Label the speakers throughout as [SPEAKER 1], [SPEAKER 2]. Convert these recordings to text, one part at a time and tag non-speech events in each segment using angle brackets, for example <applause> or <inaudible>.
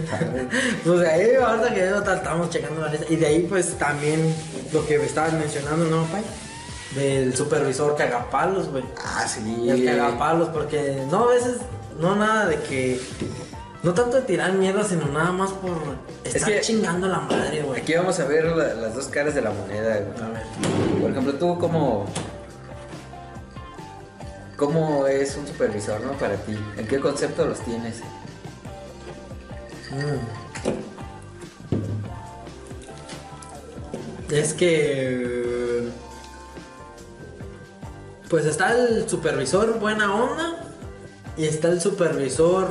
[SPEAKER 1] <laughs> pues de ahí, ahorita que yo estamos checando la lista. Y de ahí, pues también lo que me estabas mencionando, ¿no, Pai? Del supervisor cagapalos, güey.
[SPEAKER 2] Ah, sí.
[SPEAKER 1] El cagapalos, porque no a veces, no nada de que. No tanto de tirar mierda, sino nada más por estar
[SPEAKER 2] que-
[SPEAKER 1] chingando la madre, güey.
[SPEAKER 2] Aquí vamos a ver la- las dos caras de la moneda, güey.
[SPEAKER 1] A ver.
[SPEAKER 2] Por ejemplo, tú cómo... ¿Cómo es un supervisor, no? Para ti. ¿En qué concepto los tienes?
[SPEAKER 1] Mm. Es que. Pues está el supervisor buena onda y está el supervisor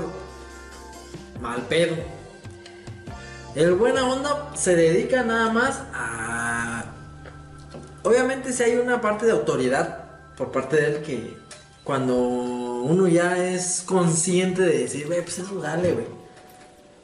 [SPEAKER 1] mal pedo. El buena onda se dedica nada más a. Obviamente, si hay una parte de autoridad por parte de él que cuando uno ya es consciente de decir, güey, pues eso dale, güey.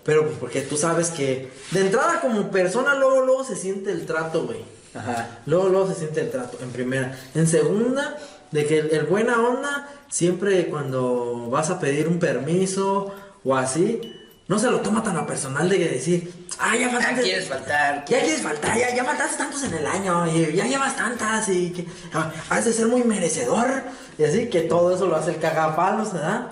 [SPEAKER 1] Pero pues porque tú sabes que de entrada como persona luego luego se siente el trato, güey.
[SPEAKER 2] Ajá.
[SPEAKER 1] Luego luego se siente el trato en primera. En segunda, de que el, el buena onda siempre cuando vas a pedir un permiso o así, no se lo toma tan a personal de decir, ah, ya
[SPEAKER 2] Ya
[SPEAKER 1] faltaste.
[SPEAKER 2] quieres faltar.
[SPEAKER 1] Ya quieres faltar, ya, ya faltaste tantos en el año, y ya llevas tantas y que ah, has de ser muy merecedor. Y así que todo eso lo hace el cagapalos, ¿verdad?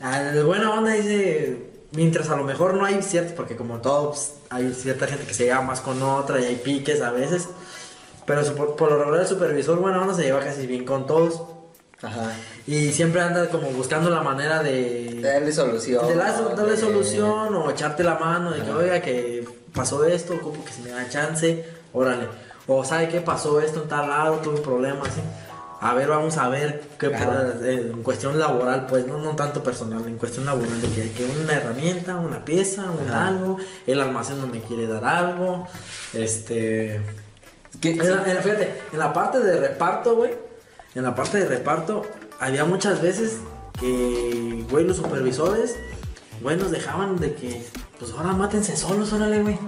[SPEAKER 1] Al buena onda dice, mientras a lo mejor no hay cierto, porque como todo, pues, hay cierta gente que se lleva más con otra y hay piques a veces. Pero su- por, lo regular el supervisor buena onda se lleva casi bien con todos.
[SPEAKER 2] Ajá.
[SPEAKER 1] Y siempre anda como buscando la manera de...
[SPEAKER 2] Darle solución.
[SPEAKER 1] De la- darle
[SPEAKER 2] de-
[SPEAKER 1] solución o echarte la mano de que,
[SPEAKER 2] Ajá.
[SPEAKER 1] oiga, que pasó esto, ocupo que se me da chance, órale. O sabe que pasó esto en tal lado, tuve un problema así. A ver, vamos a ver qué en cuestión laboral, pues, no, no tanto personal, en cuestión laboral, de que hay que una herramienta, una pieza, un
[SPEAKER 2] Ajá.
[SPEAKER 1] algo, el almacén no me quiere dar algo, este...
[SPEAKER 2] ¿Qué?
[SPEAKER 1] En la, en la- fíjate, en la parte de reparto, güey. En la parte de reparto, había muchas veces que, güey, los supervisores, güey, nos dejaban de que, pues ahora mátense solos, órale, güey.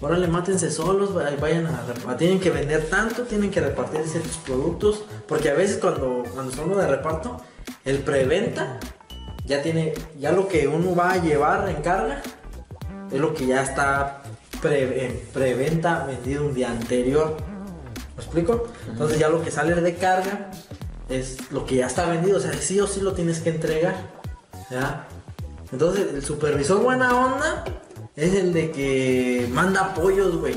[SPEAKER 1] Órale, mátense solos, vayan a repartir. Tienen que vender tanto, tienen que repartir ciertos productos. Porque a veces cuando, cuando de reparto, el preventa ya tiene, ya lo que uno va a llevar en carga es lo que ya está pre- en preventa vendido un día anterior. ¿Me explico? Entonces ya lo que sale de carga es lo que ya está vendido. O sea, sí o sí lo tienes que entregar. Entonces el supervisor buena onda es el de que manda apoyos, güey.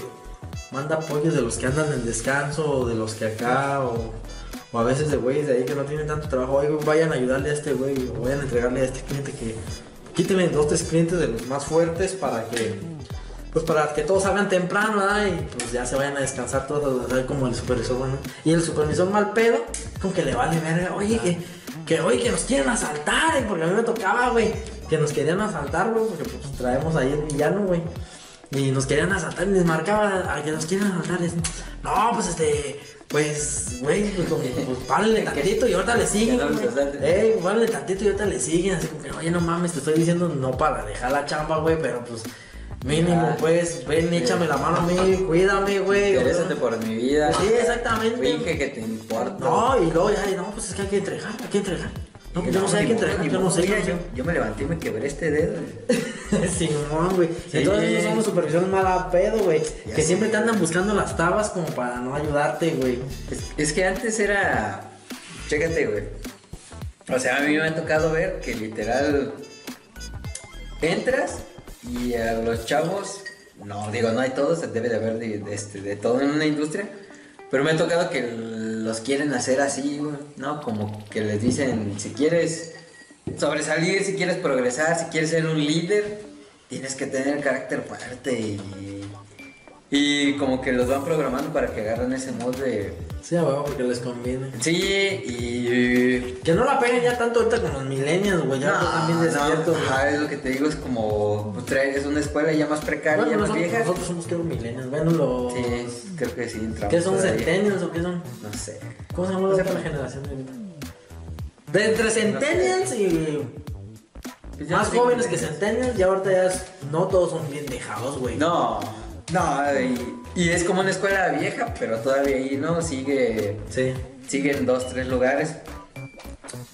[SPEAKER 1] Manda apoyos de los que andan en descanso o de los que acá o, o a veces de güeyes de ahí que no tienen tanto trabajo. Oye, vayan a ayudarle a este güey o vayan a entregarle a este cliente que quíteme dos, tres clientes de los más fuertes para que pues para que todos salgan temprano, ¿verdad? Y pues ya se vayan a descansar todos, ¿verdad? Como el supervisor, bueno. Y el supervisor mal pedo, como que le vale verga, oye, que, que oye, que nos quieren asaltar, eh, porque a mí me tocaba, güey, que nos querían asaltar, güey, porque pues traemos ahí el villano, güey. Y nos querían asaltar y les marcaba a que nos quieren asaltar. y, no, pues este, pues, güey, pues, como, pues párenle <laughs> tantito y ahorita le siguen. Ey, párenle tantito y ahorita le siguen. Así como que, oye, no mames, te estoy diciendo no para dejar la chamba, güey, pero pues. Mínimo, pues, ven, échame la mano a mí, cuídame, güey.
[SPEAKER 2] Interésate por mi vida.
[SPEAKER 1] Sí, exactamente.
[SPEAKER 2] Finge que te importa.
[SPEAKER 1] No, y luego ya, no, pues es que hay que entregar, hay que entregar. No, yo no yo no sé.
[SPEAKER 2] Mira,
[SPEAKER 1] yo no
[SPEAKER 2] me levanté y me quebré este dedo. <laughs>
[SPEAKER 1] Simón, güey.
[SPEAKER 2] Sí.
[SPEAKER 1] Entonces esos son los supervisores mala pedo, güey.
[SPEAKER 2] Ya
[SPEAKER 1] Que
[SPEAKER 2] sé.
[SPEAKER 1] siempre te andan buscando las tabas como para no ayudarte, güey.
[SPEAKER 2] Es, es que antes era. Chécate, güey. O sea, a mí me ha tocado ver que literal. Entras y a los chavos. No, digo, no hay todos, debe de haber de, de este, de todo en una industria. Pero me ha tocado que los quieren hacer así, güey, ¿no? Como que les dicen, si quieres sobresalir, si quieres progresar, si quieres ser un líder, tienes que tener carácter fuerte y, y como que los van programando para que agarren ese mod de...
[SPEAKER 1] Sí, güey, porque les conviene.
[SPEAKER 2] Sí, y...
[SPEAKER 1] Que no la peguen ya tanto ahorita con los millennials, güey. Ya está también desierto. güey.
[SPEAKER 2] ajá, es lo que te digo, es como, pues, es una escuela ya más precaria,
[SPEAKER 1] Bueno,
[SPEAKER 2] ya más
[SPEAKER 1] nosotros,
[SPEAKER 2] vieja.
[SPEAKER 1] nosotros somos que los millennials. Bueno, los.
[SPEAKER 2] Sí, creo que sí, entramos
[SPEAKER 1] ¿Qué son centennials o qué son?
[SPEAKER 2] No sé.
[SPEAKER 1] ¿Cómo se llama la otra generación de ahorita? De entre centennials y
[SPEAKER 2] Pues
[SPEAKER 1] más jóvenes que centennials, ya ahorita ya es- no todos son bien dejados, güey.
[SPEAKER 2] No, no, y, y es como una escuela vieja, pero todavía ahí no sigue,
[SPEAKER 1] Sí.
[SPEAKER 2] sigue en dos, tres lugares.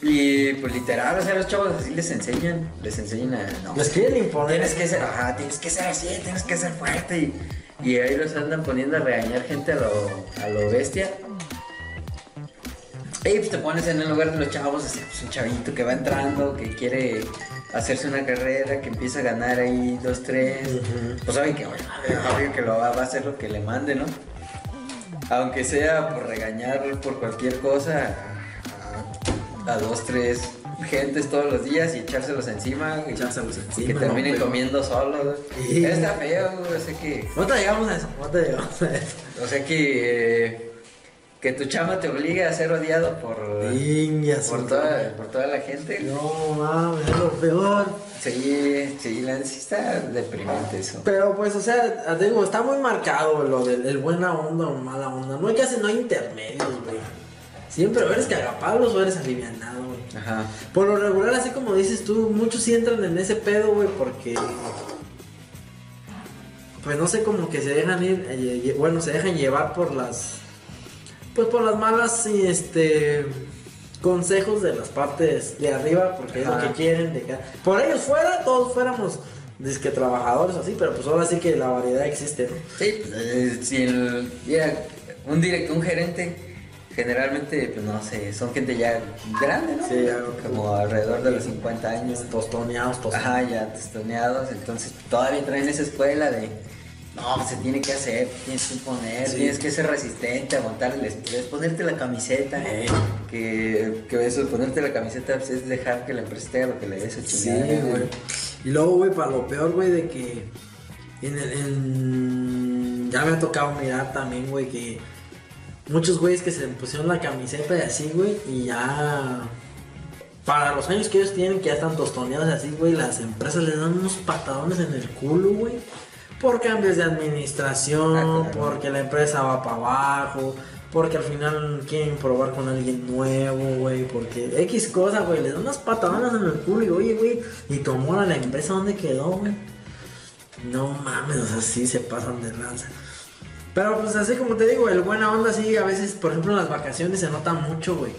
[SPEAKER 2] Y pues literal, o sea, los chavos así les enseñan, les enseñan a... No,
[SPEAKER 1] Les quieren imponer.
[SPEAKER 2] tienes que ser, ajá, tienes que ser así, tienes que ser fuerte. Y, y ahí los andan poniendo a regañar gente a lo, a lo bestia. Y pues te pones en el lugar de los chavos, así, pues un chavito que va entrando, que quiere hacerse una carrera, que empieza a ganar ahí dos, tres. Pues saben que, bueno, obvio que lo va, va a hacer lo que le mande, ¿no? Aunque sea por regañar por cualquier cosa a, a dos, tres gentes todos los días y echárselos encima. y-
[SPEAKER 1] Echárselos encima,
[SPEAKER 2] que terminen
[SPEAKER 1] no,
[SPEAKER 2] comiendo solos.
[SPEAKER 1] Sí.
[SPEAKER 2] Está feo, güey, o sea que...
[SPEAKER 1] No te llegamos a eso, no te llegamos a eso.
[SPEAKER 2] O sea que... eh, que tu chama te obligue a ser odiado por... Por, toda, por toda la gente.
[SPEAKER 1] No mames, es lo peor.
[SPEAKER 2] Sí, sí, la sí está deprimente eso.
[SPEAKER 1] Pero pues, o sea, te digo, está muy marcado lo del el buena onda o mala onda. No hay hacer, no hay intermedios, güey. Siempre o eres cagapalos o eres alivianado, güey.
[SPEAKER 2] Ajá.
[SPEAKER 1] Por lo regular, así como dices tú, muchos sí entran en ese pedo, güey, porque. Pues no sé, como que se dejan ir. eh, bueno, se dejan llevar por las. Pues por las malas, este. Consejos de las partes de arriba, porque es lo que quieren. De que, por ellos fuera, todos fuéramos. Disque trabajadores así, pero pues ahora sí que la variedad existe, ¿no?
[SPEAKER 2] Sí, pues, eh, si el, mira, un directo, un gerente, generalmente, pues no sé, son gente ya grande, ¿no?
[SPEAKER 1] Sí, ya,
[SPEAKER 2] como alrededor de los 50 años.
[SPEAKER 1] Tostoneados, tostoneados.
[SPEAKER 2] Ajá, ya testoneados, entonces todavía traen esa escuela de, no, pues, se tiene que hacer, tienes que poner,
[SPEAKER 1] Sí.
[SPEAKER 2] tienes que ser resistente, aguantar el estrés, ponerte la camiseta,
[SPEAKER 1] Eh.
[SPEAKER 2] que, que eso, ponerte la camiseta pues, es dejar que la empresa te haga lo que le des a
[SPEAKER 1] Sí,
[SPEAKER 2] chingar.
[SPEAKER 1] güey. Y luego, güey, para lo peor, güey, de que en el, en- ya me ha tocado mirar también, güey, que muchos güeyes que se pusieron la camiseta y así, güey, y ya para los años que ellos tienen, que ya están tostoneados así, güey, las empresas les dan unos patadones en el culo, güey. Por cambios de administración,
[SPEAKER 2] Ah, claro.
[SPEAKER 1] porque la empresa va para abajo, porque al final quieren probar con alguien nuevo, güey, porque X cosa, güey, les dan unas patadonas en el culo y oye, güey, y tomó a la empresa, ¿dónde quedó, güey? No mames, o sea, sí se pasan de lanza. Pero pues así como te digo, el buena onda sí, a veces, por ejemplo, en las vacaciones se nota mucho, güey.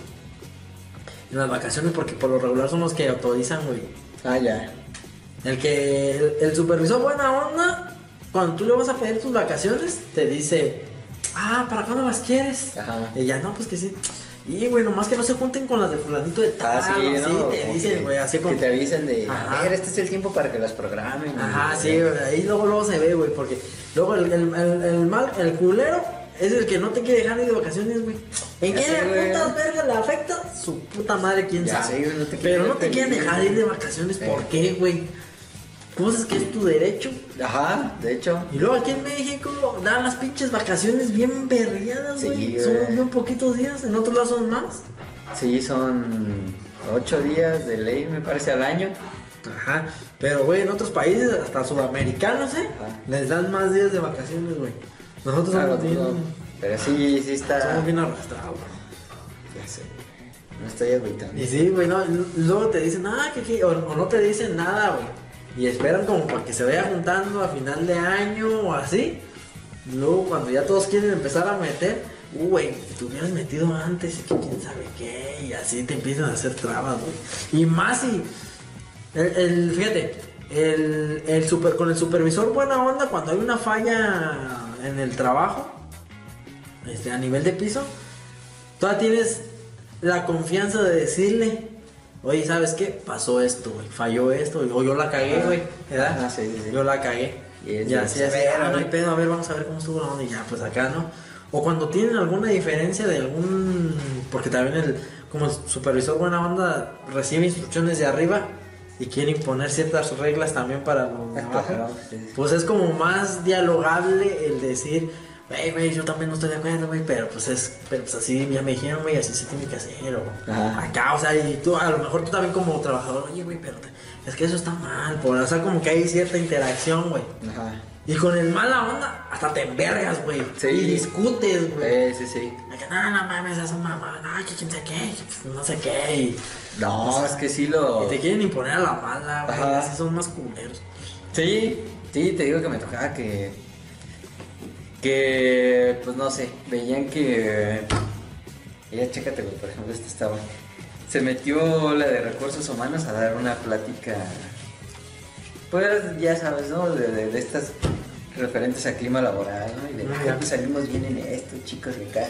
[SPEAKER 1] En las vacaciones, porque por lo regular son los que autorizan, güey.
[SPEAKER 2] Ah, ya.
[SPEAKER 1] El que, el, el supervisor buena onda, cuando tú le vas a pedir tus vacaciones, te dice, ah, ¿para cuándo las quieres?
[SPEAKER 2] Ajá.
[SPEAKER 1] Y ya, no, pues que sí. Y, güey, nomás que no se junten con las de fulanito de tal,
[SPEAKER 2] Ah, sí, ¿no?
[SPEAKER 1] te
[SPEAKER 2] Como
[SPEAKER 1] dicen,
[SPEAKER 2] que-
[SPEAKER 1] güey, así
[SPEAKER 2] Que
[SPEAKER 1] como...
[SPEAKER 2] te avisen de,
[SPEAKER 1] Ajá.
[SPEAKER 2] a ver, este es el tiempo para que las programen.
[SPEAKER 1] Ajá, sí, güey, ahí luego, luego se ve, güey, porque luego el, el, el, el mal, el culero es el que no te quiere dejar ir de vacaciones, güey. ¿En
[SPEAKER 2] Ya
[SPEAKER 1] qué
[SPEAKER 2] sé,
[SPEAKER 1] putas verga le afecta? Su puta madre, quién
[SPEAKER 2] Ya
[SPEAKER 1] sabe.
[SPEAKER 2] sé, no te
[SPEAKER 1] Pero no te quieren dejar ir de vacaciones, ¿por
[SPEAKER 2] Eh.
[SPEAKER 1] qué, güey? Cosas que es tu derecho.
[SPEAKER 2] Ajá, de hecho.
[SPEAKER 1] Y luego aquí en México dan las pinches vacaciones bien berriadas, güey. son bien poquitos días, en otros lados son más.
[SPEAKER 2] Sí, son ocho días de ley, me parece, al año.
[SPEAKER 1] Ajá, pero güey, en otros países, hasta sudamericanos, ¿eh?
[SPEAKER 2] Ajá.
[SPEAKER 1] Les dan más días de vacaciones, güey. Nosotros
[SPEAKER 2] Ah,
[SPEAKER 1] somos,
[SPEAKER 2] no,
[SPEAKER 1] bien,
[SPEAKER 2] no, Pero sí, sí está.
[SPEAKER 1] somos bien arrastrados, güey.
[SPEAKER 2] Ya sé. No estoy agüitando.
[SPEAKER 1] Y sí, güey, no, luego te dicen, ah, que, que- o, o no te dicen nada, güey. Y esperan como para que se vaya juntando a final de año o así. Y luego cuando ya todos quieren empezar a meter, uh, güey, te hubieras metido antes y que quién sabe qué. Y así te empiezan a hacer trabas, güey. Y más el, el- fíjate, el, el super, con el supervisor buena onda, cuando hay una falla en el trabajo, este, a nivel de piso, todavía tienes la confianza de decirle, oye, ¿sabes qué? Pasó esto, güey, falló esto, o yo la cagué, güey, ¿verdad?
[SPEAKER 2] Ajá, sí, sí, sí.
[SPEAKER 1] Yo la cagué.
[SPEAKER 2] Y
[SPEAKER 1] así,
[SPEAKER 2] a
[SPEAKER 1] así, ah, no hay
[SPEAKER 2] güey.
[SPEAKER 1] pedo, a ver, vamos a ver cómo estuvo la onda y ya, pues acá, ¿no? O cuando tienen alguna diferencia de algún, porque también el, como el supervisor buena onda recibe instrucciones de arriba y quiere imponer ciertas reglas también para los <laughs> pues es como más dialogable el decir, güey, güey, yo también no estoy de acuerdo, güey, pero pues es, pero pues así ya me dijeron, güey, así se tiene que hacer, o
[SPEAKER 2] Ajá.
[SPEAKER 1] acá, o sea, y tú, a lo mejor tú también como trabajador, oye, güey, pero te- es que eso está mal, por, o sea, como que hay cierta interacción, güey.
[SPEAKER 2] Ajá.
[SPEAKER 1] Y con el mala onda, hasta te envergas, güey.
[SPEAKER 2] Sí.
[SPEAKER 1] Y discutes, güey.
[SPEAKER 2] Eh, sí, sí.
[SPEAKER 1] De que, no, no mames, es un mamá, no, que quién sé qué, que no sé qué. Y,
[SPEAKER 2] No, es que sí lo.
[SPEAKER 1] y te quieren imponer a la mala, güey. Así son más culeros.
[SPEAKER 2] Sí, sí, te digo que me tocaba que. Que, pues no sé, veían que. Ella, chécate, güey, por ejemplo, este estaba. se metió la de recursos humanos a dar una plática, pues ya sabes, ¿no? De, de- de estas referentes a clima laboral, ¿no? Y de,
[SPEAKER 1] Ah,
[SPEAKER 2] "Ay,
[SPEAKER 1] ya.
[SPEAKER 2] pues salimos bien en esto, chicos, de acá.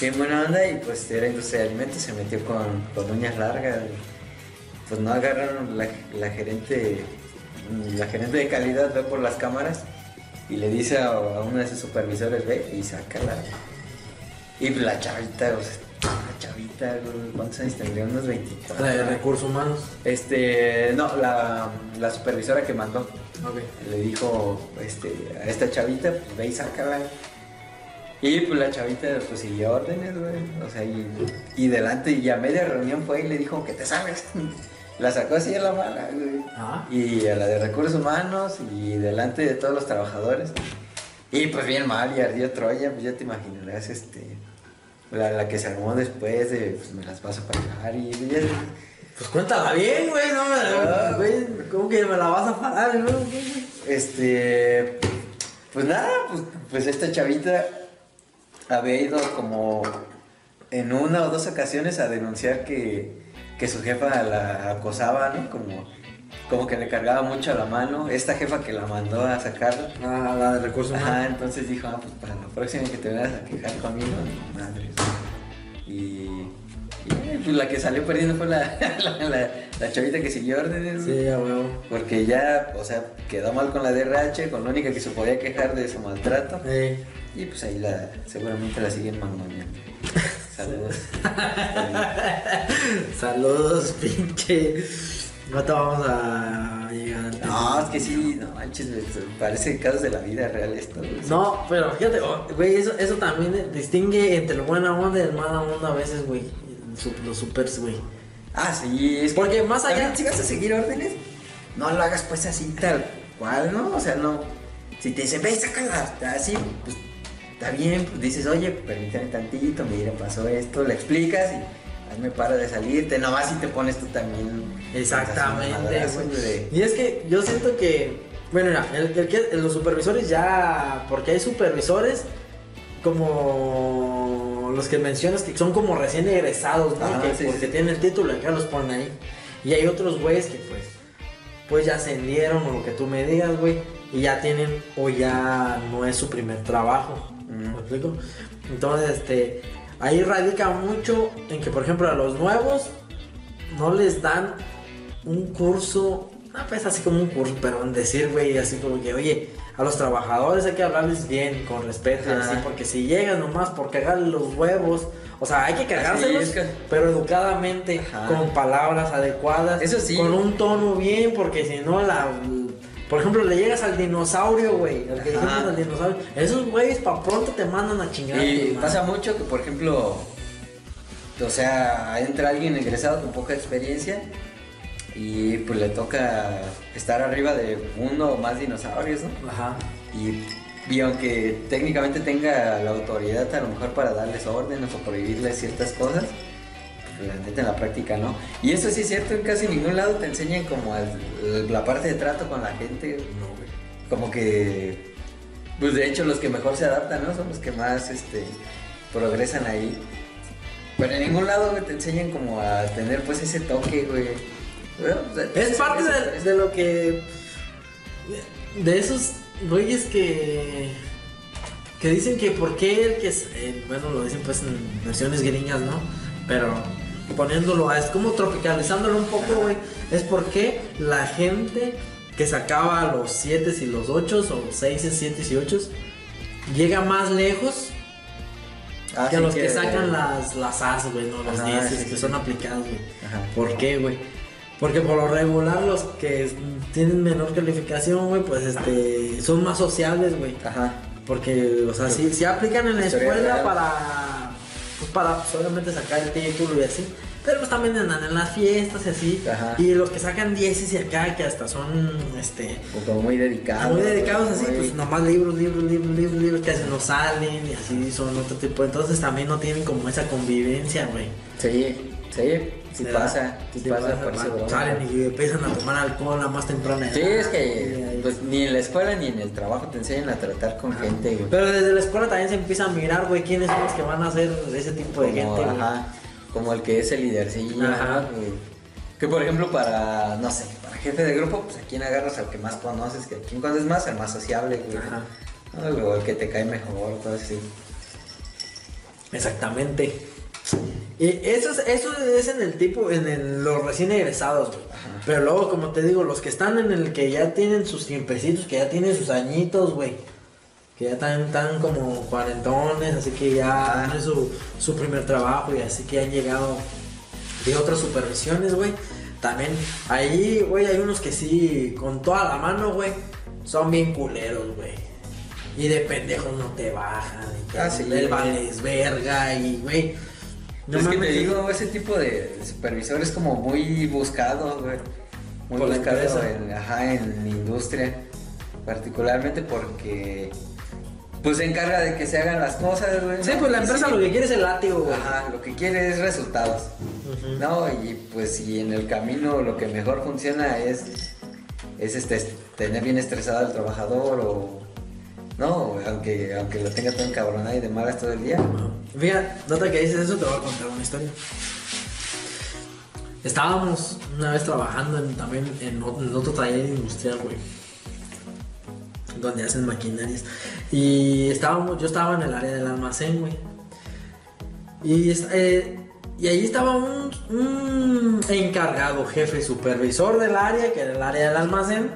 [SPEAKER 2] Qué buena onda, y pues era industria de alimentos, se metió con, con uñas largas. Pues no agarraron la, la gerente, la gerente de calidad, ve por las cámaras y le dice a, a uno de sus supervisores, ve y sácala. Y pues la chavita, o sea, la chavita, ¿cuántos años tendría? Unos 24.
[SPEAKER 1] La de recursos humanos.
[SPEAKER 2] Este, no, la, la supervisora que mandó
[SPEAKER 1] Ok.
[SPEAKER 2] le dijo este, a esta chavita, pues ve y sácala. Y pues la chavita pues siguió órdenes, güey. O sea, y, y delante, y a media reunión fue y le dijo que te sabes. La sacó así a la mala, güey.
[SPEAKER 1] Ah.
[SPEAKER 2] Y a la de recursos humanos y delante de todos los trabajadores. Y pues bien mal y ardió Troya, pues ya te imaginarás este la, la que se armó después de pues me las vas a pagar y ya,
[SPEAKER 1] Pues cuéntala bien, güey, no
[SPEAKER 2] Ah.
[SPEAKER 1] Güey, ¿cómo que me la vas a parar, güey?
[SPEAKER 2] este pues nada, pues, pues esta chavita había ido como en una o dos ocasiones a denunciar que, que su jefa la acosaba, ¿no? Como, como que le cargaba mucho a la mano. Esta jefa que la mandó a sacarla.
[SPEAKER 1] Ah, la de recursos humanos.
[SPEAKER 2] entonces dijo, ah, pues para la próxima que te vengas a quejar conmigo, madre. Y, y, pues la que salió perdiendo fue la, <laughs> la, la- la chavita que siguió órdenes.
[SPEAKER 1] Sí, a huevo.
[SPEAKER 2] Porque ya, o sea, quedó mal con la DRH, con la única que se podía quejar de su maltrato.
[SPEAKER 1] Eh,
[SPEAKER 2] Y pues ahí la, seguramente la siguen mangoneando. <laughs> Saludos. <laughs>
[SPEAKER 1] saludos, pinche. No te vamos a llegar
[SPEAKER 2] No, es que sí, no manches, parece casos de la vida real esto. güey.
[SPEAKER 1] No, pero fíjate, oh, güey, eso, eso también distingue entre el buena onda y el mala onda a veces, güey. Los supers, güey.
[SPEAKER 2] Ah, sí, es que.
[SPEAKER 1] Porque más allá-
[SPEAKER 2] Si vas a seguir órdenes, no lo hagas pues así tal cual, ¿no? O sea, no. Si te dicen, ve, sácala, así, pues está bien, pues dices, oye, permítame tantito, mira, pasó esto, le explicas y hazme para de salirte, nomás si te pones tú también.
[SPEAKER 1] Exactamente, güey. Y es que yo siento que, bueno, mira, el, el que- los supervisores ya, porque hay supervisores como los que mencionas que son como recién egresados, ¿no?
[SPEAKER 2] Ajá,
[SPEAKER 1] que
[SPEAKER 2] sí,
[SPEAKER 1] porque
[SPEAKER 2] sí.
[SPEAKER 1] tienen el título y acá los ponen ahí. Y hay otros güeyes que pues, pues ya ascendieron o lo que tú me digas, güey, y ya tienen o ya no es su primer trabajo. ¿Me explico? Entonces, este, ahí radica mucho en que, por ejemplo, a los nuevos no les dan un curso, no pues así como un curso, pero en decir, güey, así como que, oye, a los trabajadores hay que hablarles bien, con respeto, así, porque si llegan nomás por cagarle los huevos, o sea, hay que cagárselos,
[SPEAKER 2] es que-
[SPEAKER 1] pero educadamente,
[SPEAKER 2] Ajá.
[SPEAKER 1] con palabras adecuadas,
[SPEAKER 2] Eso sí.
[SPEAKER 1] con un tono bien, porque si no, la. Por ejemplo, le llegas al dinosaurio, güey. Al que al dinosaurio. Esos güeyes pa' pronto te mandan a chingar.
[SPEAKER 2] Y pasa mucho que, por ejemplo, o sea, entra alguien egresado con poca experiencia y pues le toca estar arriba de uno o más dinosaurios, ¿no?
[SPEAKER 1] Ajá.
[SPEAKER 2] Y, y aunque técnicamente tenga la autoridad a lo mejor para darles órdenes o prohibirles ciertas cosas, la neta en la práctica no. Y eso sí es cierto, en casi ningún lado te enseñan como el- la parte de trato con la gente.
[SPEAKER 1] No, güey.
[SPEAKER 2] Como que, pues de hecho los que mejor se adaptan, ¿no? Son los que más, este, progresan ahí. Pero en ningún lado, güey, te enseñan como a tener pues ese toque, güey. Bueno, o sea,
[SPEAKER 1] Es parte de, de lo que. De esos güeyes que. Que dicen que por qué el que. es- eh, bueno, lo dicen pues en versiones gringas, ¿no? Pero poniéndolo, a- es como tropicalizándolo un poco, güey. Es porque la gente que sacaba los 7 y los 8 o 6, 7 y 8 llega más lejos
[SPEAKER 2] Ah,
[SPEAKER 1] que los que, sacan las, las As, güey, no los
[SPEAKER 2] Ajá,
[SPEAKER 1] 10
[SPEAKER 2] sí,
[SPEAKER 1] que
[SPEAKER 2] sí,
[SPEAKER 1] son aplicados, güey.
[SPEAKER 2] Ajá.
[SPEAKER 1] ¿Por qué, güey? Porque por lo regular los que tienen menor calificación, güey, pues este son más sociables, güey.
[SPEAKER 2] Ajá.
[SPEAKER 1] Porque, o sea, sí, sí aplican en la escuela para, pues, para pues, obviamente sacar el título y así. Pero pues también andan en las fiestas y así.
[SPEAKER 2] Ajá.
[SPEAKER 1] Y los que sacan 10 y acá, que hasta son, este,
[SPEAKER 2] O como muy dedicados.
[SPEAKER 1] muy dedicados así,
[SPEAKER 2] muy-
[SPEAKER 1] pues nomás libros, libros, libros, libros, libros que no salen y así son otro tipo. Entonces también no tienen como esa convivencia, güey.
[SPEAKER 2] Sí, sí, sí pasa, sí,
[SPEAKER 1] Sí
[SPEAKER 2] pasa,
[SPEAKER 1] pasa,
[SPEAKER 2] broma.
[SPEAKER 1] Salen y empiezan a tomar alcohol a más temprana edad.
[SPEAKER 2] Sí, es que pues ni en la escuela ni en el trabajo te enseñan a tratar con gente, güey.
[SPEAKER 1] Pero desde la escuela también se empieza a mirar, güey, quiénes son los que van a ser ese tipo de
[SPEAKER 2] Como,
[SPEAKER 1] gente, güey.
[SPEAKER 2] ajá. como el que es el lídercillo.
[SPEAKER 1] Ajá.
[SPEAKER 2] ¿no? Que- por ejemplo para, no sé, para jefe de grupo, pues a quién agarras al que más conoces, que a quién conoces más, el más sociable, güey.
[SPEAKER 1] Ajá.
[SPEAKER 2] O el que te cae mejor, todo así.
[SPEAKER 1] Exactamente. Y eso es, eso es en el tipo, en el- los recién egresados, güey. Pero luego, como te digo, los que están en el que ya tienen sus tiempecitos, que ya tienen sus añitos, güey. Que ya están, están como cuarentones, así que ya es su, su primer trabajo y así que han llegado de otras supervisiones, güey. También ahí, güey, hay unos que sí, con toda la mano, güey, son bien culeros, güey. Y de pendejos no te bajan, y
[SPEAKER 2] Ah, sí,
[SPEAKER 1] el vales verga, y güey. No
[SPEAKER 2] es que te digo, ese tipo de supervisor es como muy buscado, güey. Muy
[SPEAKER 1] Por
[SPEAKER 2] buscado en, ajá, en la industria. Particularmente porque pues se encarga de que se hagan las cosas, güey.
[SPEAKER 1] Sí, pues la empresa
[SPEAKER 2] sí,
[SPEAKER 1] lo que quiere es el látigo, güey.
[SPEAKER 2] Ajá, lo que quiere es resultados. No, y pues si en el camino lo que mejor funciona es, es este, es tener bien estresado al trabajador o... No, aunque, aunque lo tenga todo encabronado y de malas todo el día.
[SPEAKER 1] Fíjate, nota que dices eso, te voy a contar una historia. Estábamos una vez trabajando en- también en, otro taller industrial, güey. Donde hacen maquinarias. Y estábamos, yo estaba en el área del almacén, güey. Y, eh, y ahí estaba un, un encargado, jefe, supervisor del área, que era el área del almacén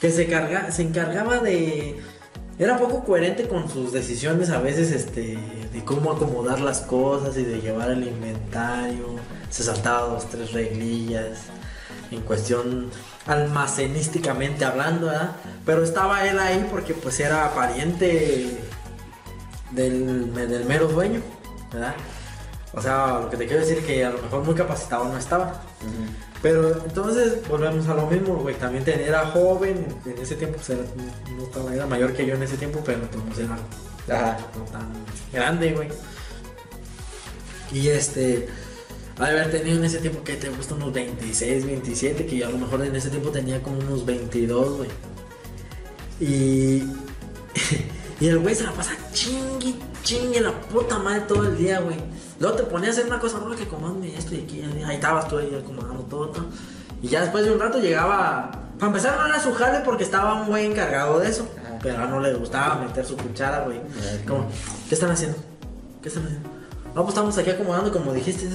[SPEAKER 1] que se, carga, se encargaba de... Era poco coherente con sus decisiones a veces, este, de cómo acomodar las cosas y de llevar el inventario. Se saltaba dos, tres reglillas en cuestión almacenísticamente hablando, ¿verdad? Pero estaba él ahí porque pues era pariente del, del mero dueño, ¿verdad? O sea, lo que te quiero decir que a lo mejor muy capacitado no estaba. Pero entonces volvemos a lo mismo, güey. También era joven, en ese tiempo pues, era, no estaba, era mayor que yo en ese tiempo, pero entonces era
[SPEAKER 2] Ajá.
[SPEAKER 1] no tan grande, güey. Y este, haber tenido en ese tiempo que te gusta unos 26, 27, que yo a lo mejor en ese tiempo tenía como unos 22, güey. Y, <laughs> y el güey se la pasa chingue, chingue la puta madre todo el día, güey. Luego te ponía a hacer una cosa, no, que comande esto y aquí, ahí estabas tú ahí acomodando todo, todo. Y ya después de un rato llegaba. Para empezar, no era su jale porque estaba un güey encargado de eso.
[SPEAKER 2] Ajá.
[SPEAKER 1] Pero a no le gustaba meter su cuchara, güey. Como, ¿qué están haciendo? ¿Qué están haciendo? No, pues estamos aquí acomodando como dijiste.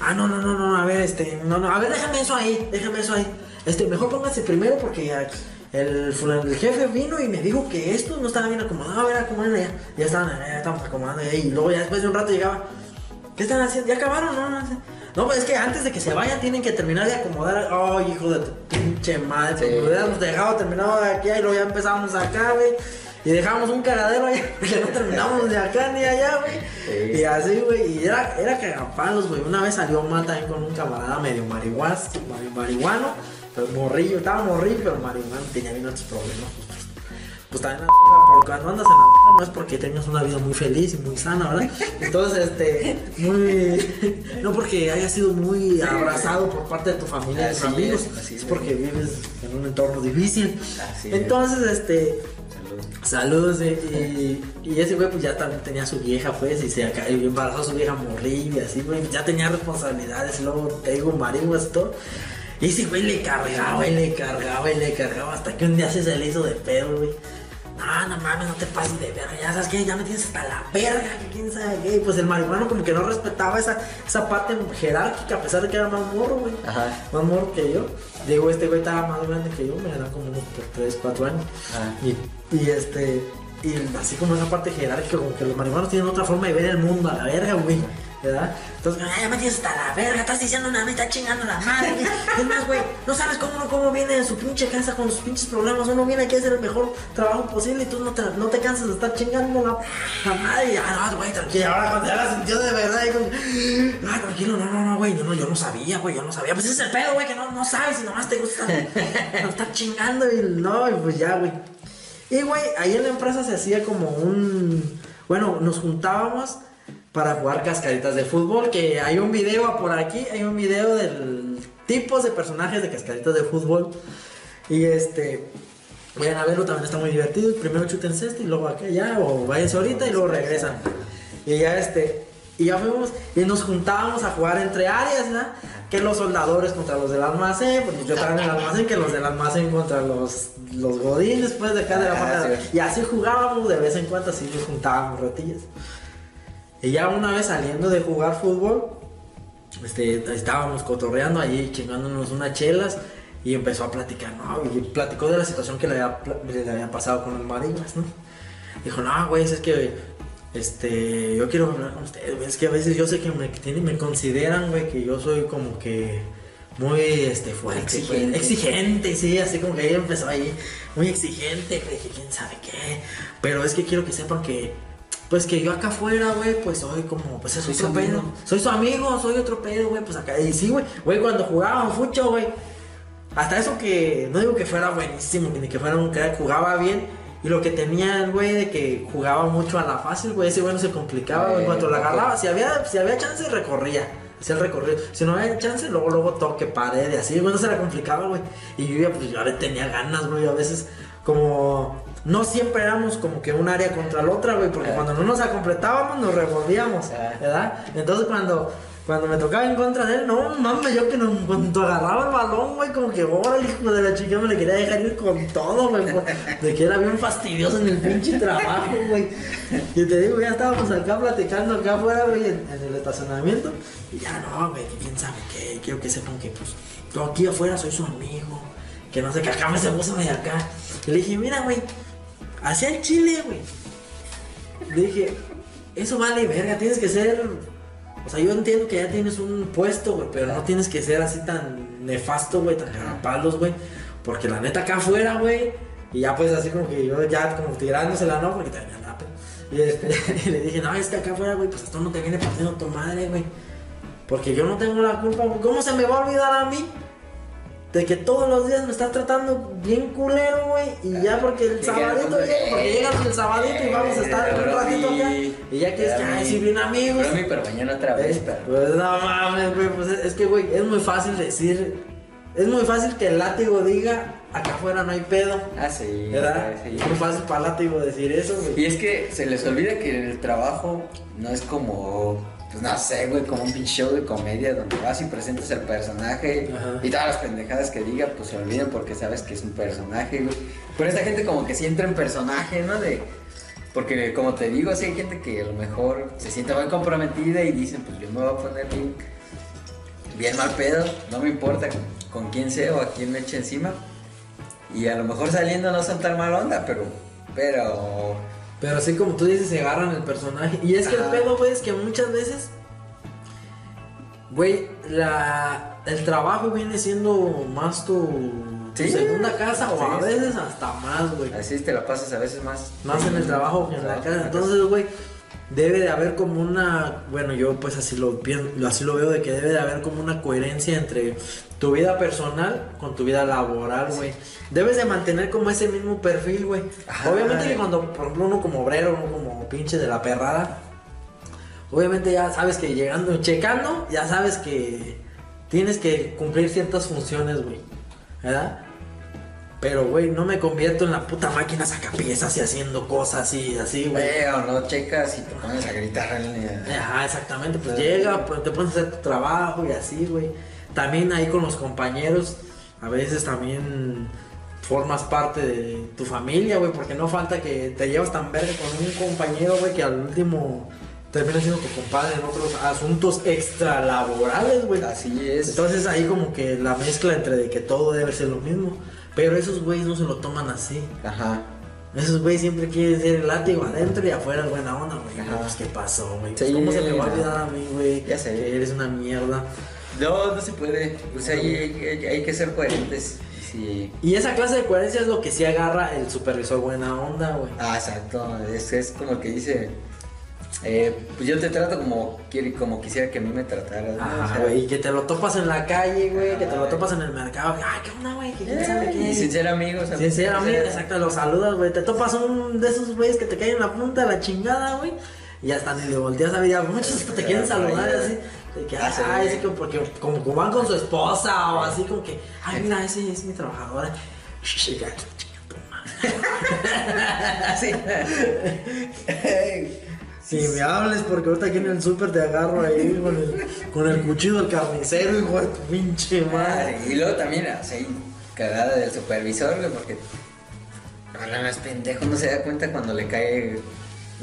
[SPEAKER 1] Ah, no, no, no, no, a ver, este, no, no, a ver, déjame eso ahí, déjame eso ahí. Este, mejor póngase primero porque el, jefe vino y me dijo que esto no estaba bien acomodado. A ver, acomoden ya. Ya estaban, ya estamos acomodando. Y luego ya después de un rato llegaba. ¿Qué están haciendo? ¿Ya acabaron? No, no, no. No, pues es que antes de que se vayan tienen que terminar de acomodar. Oh, hijo de tu pinche madre. Pues
[SPEAKER 2] Sí.
[SPEAKER 1] me hubiéramos dejado terminado de aquí y luego ya empezamos acá, güey. Y dejamos un cagadero allá, <laughs> que no terminamos de acá ni allá, güey.
[SPEAKER 2] Sí.
[SPEAKER 1] Y así, güey. Y era, era cagapalos, güey. Una vez salió mal también con un camarada medio marihuas, mari- marihuano. Pero morrillo, estaba morrillo, pero marihuano tenía bien otros problemas. Pues, también la porque cuando andas en la no es porque tengas una vida muy feliz y muy sana, ¿verdad? Entonces, este, muy. No porque hayas sido muy abrazado por parte de tu familia y tus amigos,
[SPEAKER 2] es,
[SPEAKER 1] porque vives en un entorno difícil.
[SPEAKER 2] Así es.
[SPEAKER 1] Entonces, este.
[SPEAKER 2] Salud.
[SPEAKER 1] Saludos, eh, y, y ese güey pues ya también tenía su vieja pues y se acá- y embarazó a su vieja morrilla, así güey, ya tenía responsabilidades, luego te digo marihuas y todo. Y ese güey le cargaba y le cargaba y le cargaba hasta que un día se, se le hizo de pedo, güey. No, no mames, no te pases de verga, ya sabes que ya me tienes hasta la verga, quién sabe qué. Y pues el marihuano como que no respetaba esa, esa parte jerárquica a pesar de que era más morro, güey
[SPEAKER 2] Ajá.
[SPEAKER 1] más morro que yo. Digo, este güey estaba más grande que yo, me era como unos 3, 4 años. Y, y este, y así como esa parte jerárquica, como que los marihuanos tienen otra forma de ver el mundo a la verga, güey. ¿Verdad? Entonces, "Ay, ya me tienes hasta la verga, estás diciendo nada, me está chingando la madre. güey". Es más, güey, no sabes cómo uno cómo viene de su pinche casa con sus pinches problemas. Uno viene aquí a hacer el mejor trabajo posible y tú no te, no te cansas de estar chingando la, la madre. Y, ah, no, güey, tranquilo. Ahora cuando ya la sintió de verdad, y con, ah, tranquilo, no, no, no, güey, no, no, yo no sabía, güey, yo no sabía. Pues ese es el pedo, güey, que no, no sabes y nomás te gusta <laughs> estar, estar chingando y no, y pues ya, güey. Y, güey, ahí en la empresa se hacía como un... Bueno, nos juntábamos para jugar cascaritas de fútbol, que hay un video por aquí, hay un video del tipos de personajes de cascaritas de fútbol. Y este... Vayan a verlo, también está muy divertido. Primero chuten cesta y luego ya, o váyanse ahorita y luego regresan. Y ya este... Y ya fuimos y nos juntábamos a jugar entre áreas, ¿no? Que los soldadores contra los del almacén, pues yo estaba en el almacén, que los del almacén contra los, los godines, pues de acá de la
[SPEAKER 2] Ah, sí.
[SPEAKER 1] Y así jugábamos de vez en cuando, así nos juntábamos retillas. Y ya una vez saliendo de jugar fútbol, este, estábamos cotorreando allí, chingándonos unas chelas. Y empezó a platicar, ¿no? Y platicó de la situación que le había, le había pasado con el Marinas, ¿no? Dijo, no, güey, es que, este, yo quiero hablar con ustedes. Es que a veces yo sé que me, tienen- me consideran, güey, que yo soy como que muy, este, fuerte.
[SPEAKER 2] Exigente.
[SPEAKER 1] Exigente. Exigente, sí, así como que ahí empezó ahí, muy exigente, güey, que quién sabe qué. Pero es que quiero que sepan que, pues que yo acá afuera, güey, pues soy como, pues es
[SPEAKER 2] Soy
[SPEAKER 1] otro
[SPEAKER 2] su
[SPEAKER 1] pedo. Soy su amigo, soy otro pedo, güey, pues acá. Y sí, güey, güey, cuando jugábamos fucho, güey. Hasta eso que, no digo que fuera buenísimo, ni que fuera un crack, jugaba bien. Y lo que tenía el güey de que jugaba mucho a la fácil, güey, ese güey no se complicaba, güey.
[SPEAKER 2] Eh,
[SPEAKER 1] Cuando la agarraba, si había, si había chance, recorría. Hacía el recorrido. Si no había chance, luego, luego toque pared y así, güey, no se la complicaba, güey. Y yo ya, pues, yo le tenía ganas, güey, a veces, como, no siempre éramos como que un área contra la otra, güey, porque cuando no nos completábamos, nos revolvíamos. ¿verdad? Entonces, cuando, cuando me tocaba en contra de él, no mames, yo que no, cuando agarraba el balón, güey, como que, órale, hijo de la chica, me le quería dejar ir con todo, güey, de que era bien fastidioso en el pinche trabajo, <laughs> güey. Y te digo, ya estábamos acá platicando acá afuera, güey, en, en el estacionamiento, y ya no, güey, que quién sabe qué, quiero que sepan que, pues, yo aquí afuera soy su amigo, que no sé qué, acá me se puso de acá. Y le dije, mira, güey, hacia el chile, güey. Le dije, eso vale verga, tienes que ser. O sea, yo entiendo que ya tienes un puesto, güey, pero no tienes que ser así tan nefasto, güey, tan cagapalos, güey. Porque la neta acá afuera, güey, y ya pues así como que yo ya como tirándosela, ¿no? Porque también nada, y, este, <laughs> y le dije, no, es que acá afuera, güey, pues esto no te viene partiendo tu madre, güey. Porque yo no tengo la culpa, güey. ¿Cómo se me va a olvidar a mí? De que todos los días me estás tratando bien culero, güey. Y ya porque el sabadito, llega, porque llegas el sabadito y vamos a estar un
[SPEAKER 2] Pero
[SPEAKER 1] ratito acá. Y ya quieres que, ay, sí, bien amigos.
[SPEAKER 2] Pero mi, pero mañana otra vez,
[SPEAKER 1] Eh,
[SPEAKER 2] pero.
[SPEAKER 1] Pues no mames, güey. Pues es, es que, güey, es muy fácil decir. Es muy fácil que el látigo diga, acá afuera no hay pedo.
[SPEAKER 2] Ah, sí.
[SPEAKER 1] ¿Verdad?
[SPEAKER 2] sí.
[SPEAKER 1] Es muy fácil para el látigo decir eso, güey.
[SPEAKER 2] Y es que se les olvida que el trabajo no es como, pues no sé, güey, como un pinche show de comedia donde vas y presentas el personaje
[SPEAKER 1] Ajá.
[SPEAKER 2] y todas las pendejadas que diga, pues se olvidan porque sabes que es un personaje, güey. Pero esta gente como que sí entra en personaje, ¿no? De, porque como te digo, sí hay gente que a lo mejor se siente muy comprometida y dicen, pues yo me voy a poner bien, bien mal pedo, no me importa con quién sea o a quién me eche encima. Y a lo mejor saliendo no son tan mal onda, pero, pero
[SPEAKER 1] Pero así como tú dices, se agarran el personaje. Y es que el pedo, güey, es que muchas veces, güey, la, el trabajo viene siendo más tu, tu
[SPEAKER 2] Sí.
[SPEAKER 1] segunda casa o a veces hasta más, güey.
[SPEAKER 2] Así te la pasas a veces más.
[SPEAKER 1] Más en el trabajo que en la casa. Entonces, güey, debe de haber como una, bueno, yo pues así lo pienso, así lo veo de que debe de haber como una coherencia entre tu vida personal con tu vida laboral, güey. Debes de mantener como ese mismo perfil, güey. Obviamente que cuando, por ejemplo, uno como obrero, uno como pinche de la perrada, obviamente ya sabes que llegando, checando, ya sabes que tienes que cumplir ciertas funciones, güey. ¿Verdad? Pero, güey, no me convierto en la puta máquina sacapiezas y haciendo cosas y así, güey.
[SPEAKER 2] Veo, no checas y te pones a gritar.
[SPEAKER 1] Ajá, exactamente, pues llega, pues te pones a hacer tu trabajo y así, güey. También ahí con los compañeros, a veces también formas parte de tu familia, güey, porque no falta que te llevas tan verga con un compañero, güey, que al último termina siendo tu compadre en otros asuntos extralaborales, güey.
[SPEAKER 2] Así es.
[SPEAKER 1] Entonces ahí como que la mezcla entre de que todo debe ser lo mismo. Pero esos güeyes no se lo toman así.
[SPEAKER 2] Ajá.
[SPEAKER 1] Esos güeyes siempre quieren ser el látigo adentro y afuera es buena onda, güey.
[SPEAKER 2] Ajá.
[SPEAKER 1] Pues, ¿qué pasó, güey? Pues,
[SPEAKER 2] Sí,
[SPEAKER 1] ¿Cómo se me va a olvidar a mí, güey?
[SPEAKER 2] Ya sé.
[SPEAKER 1] Que eres una mierda.
[SPEAKER 2] No, no se puede. Pues ahí hay, hay- hay que ser coherentes. Sí.
[SPEAKER 1] Y esa clase de coherencia es lo que sí agarra el supervisor buena onda, güey.
[SPEAKER 2] Ah, exacto. Es, es como que dice. Eh, pues yo te trato como, como quisiera que a mí me trataras. ¿no? O
[SPEAKER 1] Ajá, güey. Y que te lo topas en la calle, güey. Que te lo topas en el mercado. Ay, ¿qué onda, güey? Que quién sabe qué.
[SPEAKER 2] sin ser amigos.
[SPEAKER 1] Sinceramente,
[SPEAKER 2] o sea,
[SPEAKER 1] exacto, lo saludas, güey. Te topas un de esos güeyes que te caen en la punta de la chingada, güey. Y hasta ni le volteas a ver. Muchos te quieren saludar así. De que,
[SPEAKER 2] Ah,
[SPEAKER 1] ay, así como porque como van con su esposa o así como que, ay, mira, ese es mi trabajadora. Shh, ya, chinga tu madre.
[SPEAKER 2] sí. <laughs> <laughs> <laughs>
[SPEAKER 1] Si me hables, porque ahorita aquí en el súper te agarro ahí con el, con el cuchillo del carnicero, hijo de tu pinche madre.
[SPEAKER 2] Y luego también, así, cagada del supervisor, güey, porque. No, no, es pendejo, no se da cuenta cuando le cae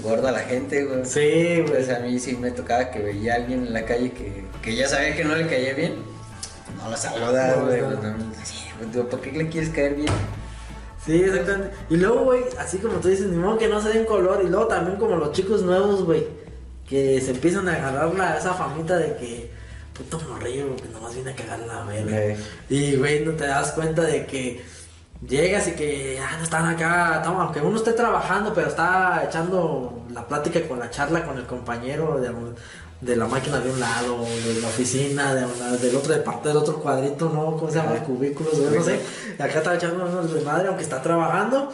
[SPEAKER 2] gordo a la gente, güey.
[SPEAKER 1] Sí,
[SPEAKER 2] Pues
[SPEAKER 1] güey.
[SPEAKER 2] a mí sí me tocaba que veía a alguien en la calle que, que ya sabía que no le caía bien. No lo saludaba,
[SPEAKER 1] No,
[SPEAKER 2] güey.
[SPEAKER 1] no.
[SPEAKER 2] pues, no, pues, ¿Por qué le quieres caer bien?
[SPEAKER 1] Sí, exactamente. Y luego, güey, así como tú dices, ni modo que no se den color. Y luego también como los chicos nuevos, güey, que se empiezan a agarrar la, esa famita de que, puto morrillo, que nomás viene a cagar la verga. Y, güey, no te das cuenta de que llegas y que ya no están acá, estamos- aunque uno esté trabajando, pero está echando la plática con la charla con el compañero de, de la máquina de un lado, de la oficina, de una- del otro de parte del otro cuadrito, ¿no? ¿Cómo se llama? Cubículos, no sé. Acá está echando unos de madre, aunque está trabajando.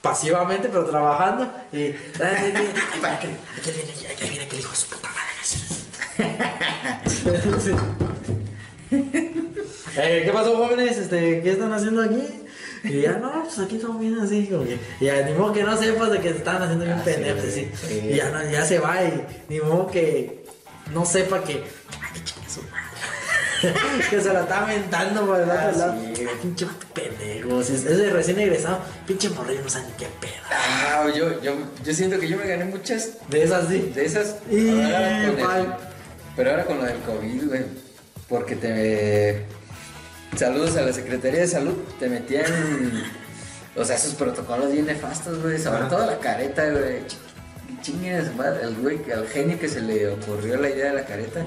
[SPEAKER 1] Pasivamente, pero trabajando. Y. Ay, ay, ay, ay, para que- que viene, que viene, que el hijo de su puta madre. <laughs> Eh, ¿Qué pasó, jóvenes? Este, ¿Qué están haciendo aquí? Y ya, no, pues aquí todo bien así, como que, y ya, ni modo que no sepas de que se están haciendo bien pendejos, sí.
[SPEAKER 2] sí.
[SPEAKER 1] Y ya, no, ya se va, y ni modo que no sepa que, ay, que chingue su madre. <laughs> que se la está aventando por el otro
[SPEAKER 2] Ah,
[SPEAKER 1] lado.
[SPEAKER 2] sí.
[SPEAKER 1] Ay, pinche pendejo, si es, de recién egresado, pinche morrillo no sabe ni qué pedo.
[SPEAKER 2] Ah, yo, yo, yo siento que yo me gané muchas
[SPEAKER 1] De esas sí.
[SPEAKER 2] de esas.
[SPEAKER 1] Y,
[SPEAKER 2] ahora con el- pero ahora con lo del COVID, güey. Porque te. Saludos a la Secretaría de Salud. Te metían. O sea, esos protocolos bien nefastos, güey. Sobre
[SPEAKER 1] Ajá.
[SPEAKER 2] todo la careta, güey. Ch- Chingue al güey, al genio que se le ocurrió la idea de la careta.